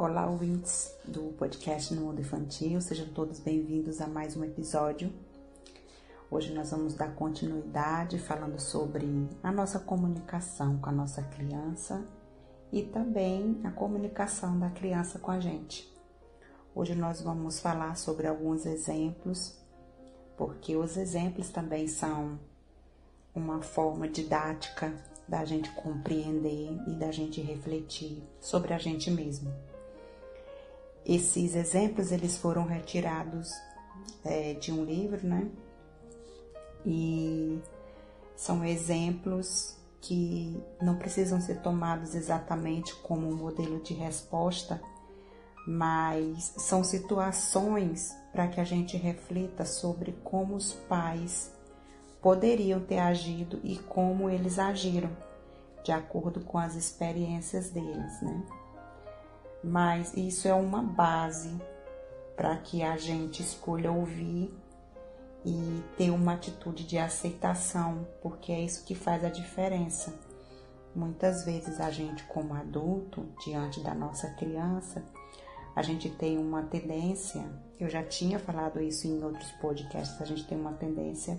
Olá, ouvintes do podcast No Mundo Infantil, sejam todos bem-vindos a mais um episódio. Hoje nós vamos dar continuidade falando sobre a nossa comunicação com a nossa criança e também a comunicação da criança com a gente. Hoje nós vamos falar sobre alguns exemplos, porque os exemplos também são uma forma didática da gente compreender e da gente refletir sobre a gente mesmo. Esses exemplos eles foram retirados é, de um livro, né? E são exemplos que não precisam ser tomados exatamente como um modelo de resposta, mas são situações para que a gente reflita sobre como os pais poderiam ter agido e como eles agiram, de acordo com as experiências deles, né? Mas isso é uma base para que a gente escolha ouvir e ter uma atitude de aceitação, porque é isso que faz a diferença. Muitas vezes a gente, como adulto, diante da nossa criança, a gente tem uma tendência, eu já tinha falado isso em outros podcasts, a gente tem uma tendência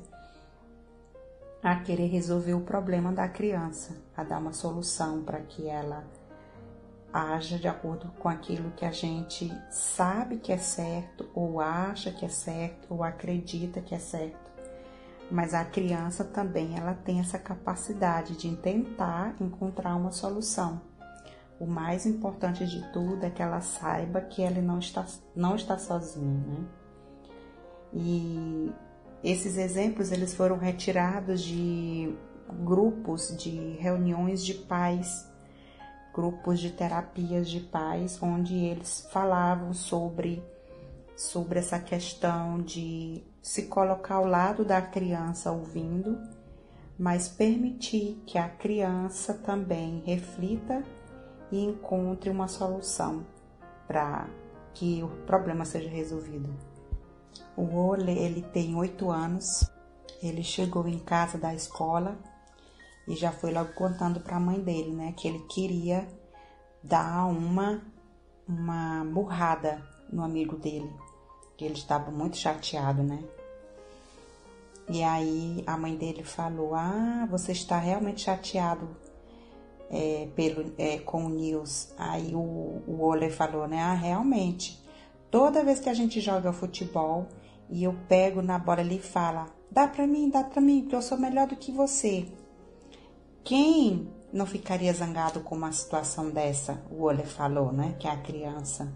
a querer resolver o problema da criança, a dar uma solução para que ela haja de acordo com aquilo que a gente sabe que é certo, ou acha que é certo, ou acredita que é certo. Mas a criança também ela tem essa capacidade de tentar encontrar uma solução. O mais importante de tudo é que ela saiba que ela não está, não está sozinha, né? E esses exemplos eles foram retirados de grupos de reuniões de pais, grupos de terapias de pais, onde eles falavam sobre sobre essa questão de se colocar ao lado da criança ouvindo, mas permitir que a criança também reflita e encontre uma solução para que o problema seja resolvido. O Ole, ele tem oito anos. Ele chegou em casa da escola e já foi logo contando para a mãe dele, né, que ele queria dar uma uma burrada no amigo dele, que ele estava muito chateado, né? E aí a mãe dele falou: Ah, você está realmente chateado é, pelo, é, com o Nils. Aí o, o Ole falou, né? Ah, realmente. Toda vez que a gente joga futebol, e eu pego na bola ali e fala: dá para mim, dá para mim, porque eu sou melhor do que você. Quem não ficaria zangado com uma situação dessa? O Ole falou, né? Que é a criança.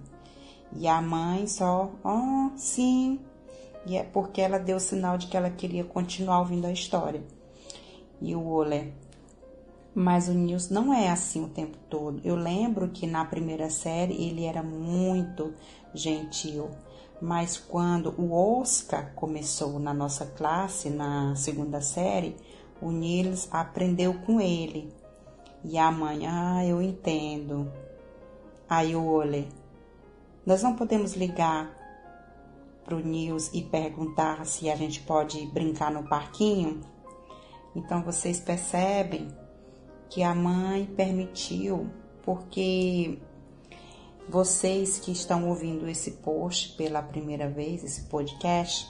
E a mãe só, oh, sim. E é porque ela deu sinal de que ela queria continuar ouvindo a história. E o Ole, mas o Nils não é assim o tempo todo. Eu lembro que na primeira série ele era muito gentil mas quando o Oscar começou na nossa classe, na segunda série, o Nils aprendeu com ele. E a mãe, ah, eu entendo. Aí o Ole, nós não podemos ligar para o Nils e perguntar se a gente pode brincar no parquinho? Então vocês percebem que a mãe permitiu, porque vocês que estão ouvindo esse post pela primeira vez, esse podcast,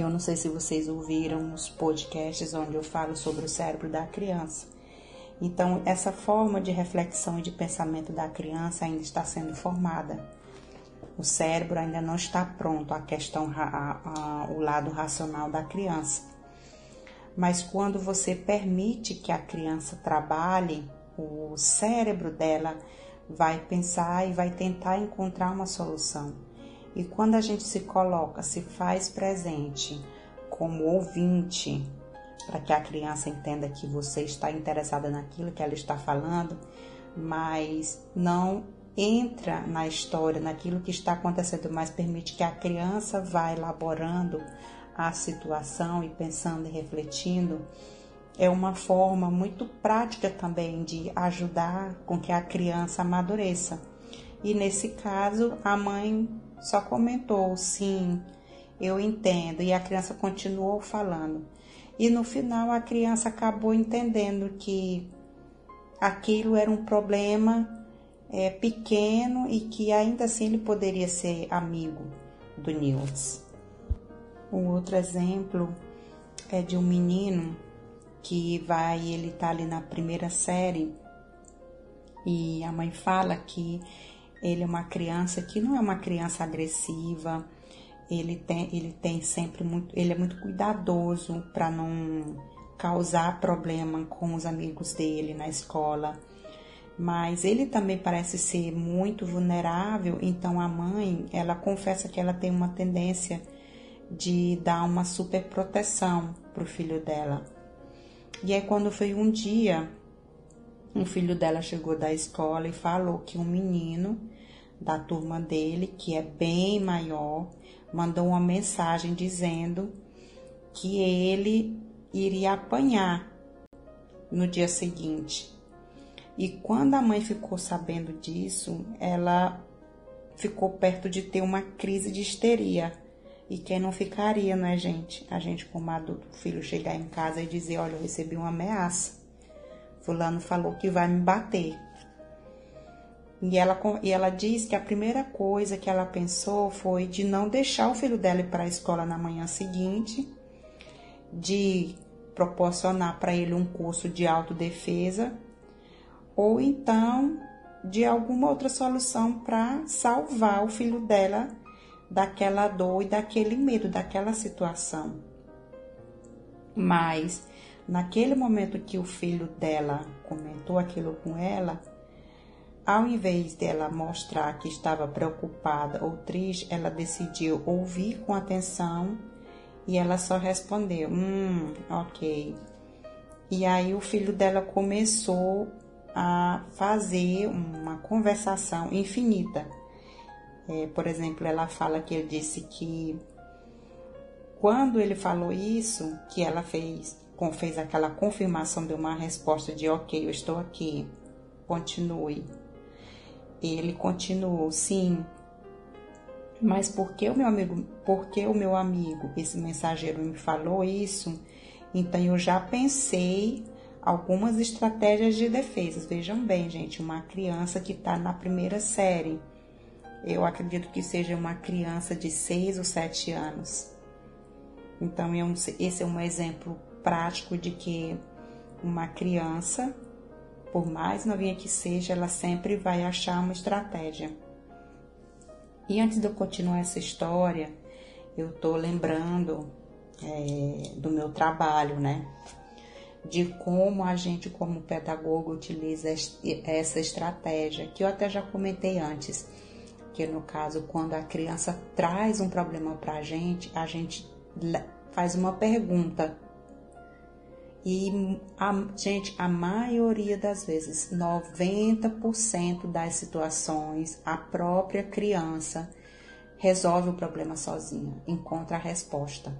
eu não sei se vocês ouviram os podcasts onde eu falo sobre o cérebro da criança. Então, essa forma de reflexão e de pensamento da criança ainda está sendo formada. O cérebro ainda não está pronto à questão, a, o lado racional da criança. Mas quando você permite que a criança trabalhe, o cérebro dela vai pensar e vai tentar encontrar uma solução. E quando a gente se coloca, se faz presente como ouvinte, para que a criança entenda que você está interessada naquilo que ela está falando, mas não entra na história, naquilo que está acontecendo, mas permite que a criança vá elaborando a situação e pensando e refletindo, é uma forma muito prática também de ajudar com que a criança amadureça. E nesse caso, a mãe só comentou sim, eu entendo, e a criança continuou falando. E no final, a criança acabou entendendo que aquilo era um problema é, pequeno e que ainda assim ele poderia ser amigo do Nils. Um outro exemplo é de um menino que vai, ele tá ali na primeira série e a mãe fala que ele é uma criança que não é uma criança agressiva, ele tem, ele tem sempre muito, ele é muito cuidadoso para não causar problema com os amigos dele na escola. Mas ele também parece ser muito vulnerável, então a mãe, ela confessa que ela tem uma tendência de dar uma super proteção pro filho dela. E aí quando foi um dia, um filho dela chegou da escola e falou que um menino da turma dele, que é bem maior, mandou uma mensagem dizendo que ele iria apanhar no dia seguinte. E quando a mãe ficou sabendo disso, ela ficou perto de ter uma crise de histeria. E quem não ficaria, né, gente? A gente, como adulto, o filho chegar em casa e dizer: Olha, eu recebi uma ameaça. Fulano falou que vai me bater. E ela, e ela diz que a primeira coisa que ela pensou foi de não deixar o filho dela ir para a escola na manhã seguinte, de proporcionar para ele um curso de autodefesa, ou então de alguma outra solução para salvar o filho dela daquela dor e daquele medo, daquela situação. Mas naquele momento que o filho dela comentou aquilo com ela, ao invés dela mostrar que estava preocupada ou triste, ela decidiu ouvir com atenção e ela só respondeu: Hum, ok. E aí o filho dela começou a fazer uma conversação infinita. É, por exemplo, ela fala que ele disse que quando ele falou isso, que ela fez, fez aquela confirmação de uma resposta de ok, eu estou aqui, continue ele continuou, sim. Mas porque o meu amigo, porque o meu amigo, esse mensageiro me falou isso, então eu já pensei algumas estratégias de defesa. Vejam bem, gente, uma criança que está na primeira série. Eu acredito que seja uma criança de 6 ou 7 anos. Então, esse é um exemplo prático de que uma criança por mais novinha que seja, ela sempre vai achar uma estratégia. E antes de eu continuar essa história, eu tô lembrando é, do meu trabalho, né? De como a gente, como pedagogo, utiliza essa estratégia, que eu até já comentei antes, que no caso, quando a criança traz um problema para a gente, a gente faz uma pergunta e, a, gente, a maioria das vezes, 90% das situações, a própria criança resolve o problema sozinha, encontra a resposta.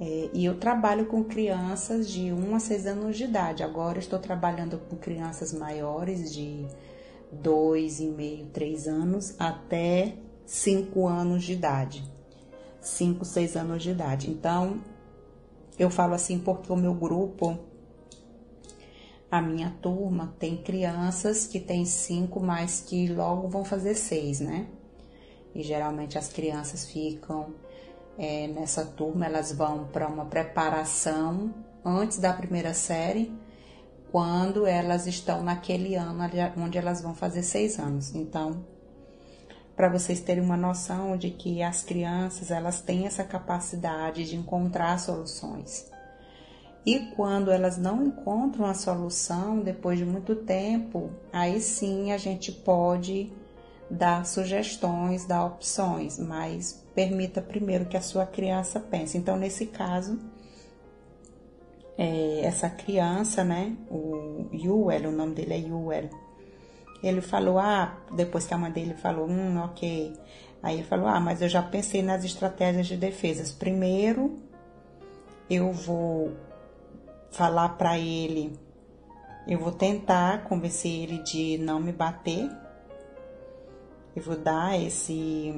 É, e eu trabalho com crianças de 1 a 6 anos de idade. Agora estou trabalhando com crianças maiores de 2,5, 3 anos até 5 anos de idade. 5, 6 anos de idade. Então, eu falo assim porque o meu grupo, a minha turma, tem crianças que tem cinco, mas que logo vão fazer seis, né? E geralmente as crianças ficam é, nessa turma, elas vão para uma preparação antes da primeira série, quando elas estão naquele ano onde elas vão fazer seis anos. Então, para vocês terem uma noção de que as crianças elas têm essa capacidade de encontrar soluções. E quando elas não encontram a solução depois de muito tempo, aí sim a gente pode dar sugestões, dar opções, mas permita primeiro que a sua criança pense. Então, nesse caso, é, essa criança, né, o Yuel, o nome dele é Yuel, ele falou, ah, depois que a mãe dele falou, hum, ok. Aí ele falou, ah, mas eu já pensei nas estratégias de defesas. Primeiro, eu vou falar para ele, eu vou tentar convencer ele de não me bater. Eu vou dar esse,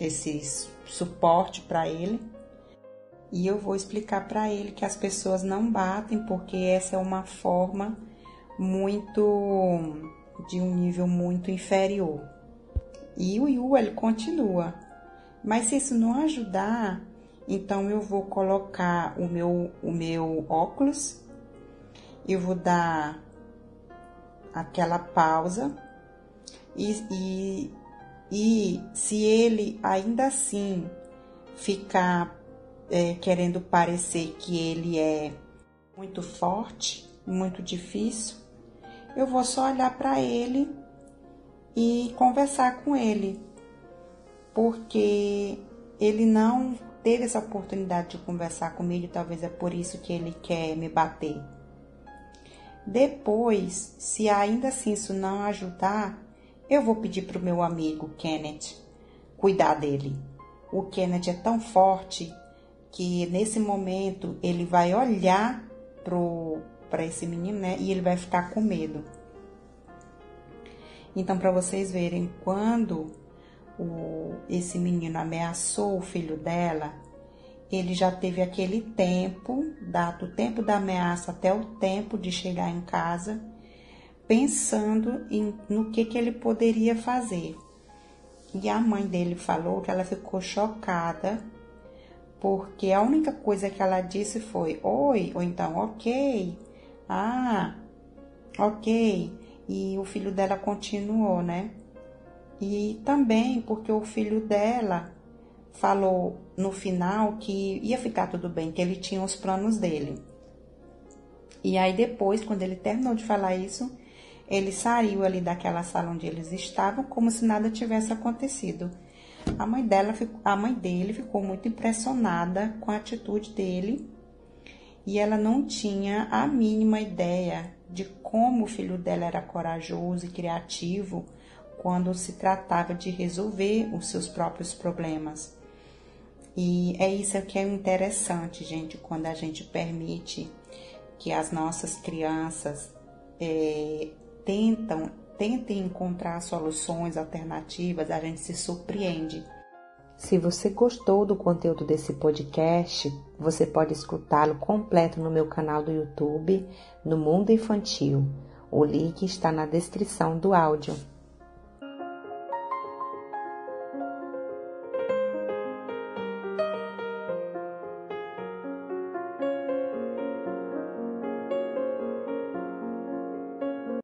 esse suporte para ele. E eu vou explicar para ele que as pessoas não batem porque essa é uma forma muito de um nível muito inferior. E o Yu ele continua. Mas se isso não ajudar, então eu vou colocar o meu, o meu óculos, eu vou dar aquela pausa e, e, e se ele ainda assim ficar é, querendo parecer que ele é muito forte, muito difícil, eu vou só olhar para ele e conversar com ele, porque ele não teve essa oportunidade de conversar comigo, talvez é por isso que ele quer me bater. Depois, se ainda assim isso não ajudar, eu vou pedir para o meu amigo Kenneth cuidar dele. O Kenneth é tão forte que nesse momento ele vai olhar para esse menino, né? E ele vai ficar com medo. Então, para vocês verem, quando o, esse menino ameaçou o filho dela, ele já teve aquele tempo, dado o tempo da ameaça até o tempo de chegar em casa, pensando em, no que, que ele poderia fazer. E a mãe dele falou que ela ficou chocada, porque a única coisa que ela disse foi oi, ou então ok, ah, ok. E o filho dela continuou, né? E também porque o filho dela falou no final que ia ficar tudo bem, que ele tinha os planos dele. E aí depois, quando ele terminou de falar isso, ele saiu ali daquela sala onde eles estavam como se nada tivesse acontecido. A mãe dela, a mãe dele ficou muito impressionada com a atitude dele e ela não tinha a mínima ideia de como o filho dela era corajoso e criativo quando se tratava de resolver os seus próprios problemas. E é isso que é interessante, gente, quando a gente permite que as nossas crianças é, tentam, tentem encontrar soluções alternativas, a gente se surpreende. Se você gostou do conteúdo desse podcast, você pode escutá-lo completo no meu canal do YouTube, no Mundo Infantil. O link está na descrição do áudio.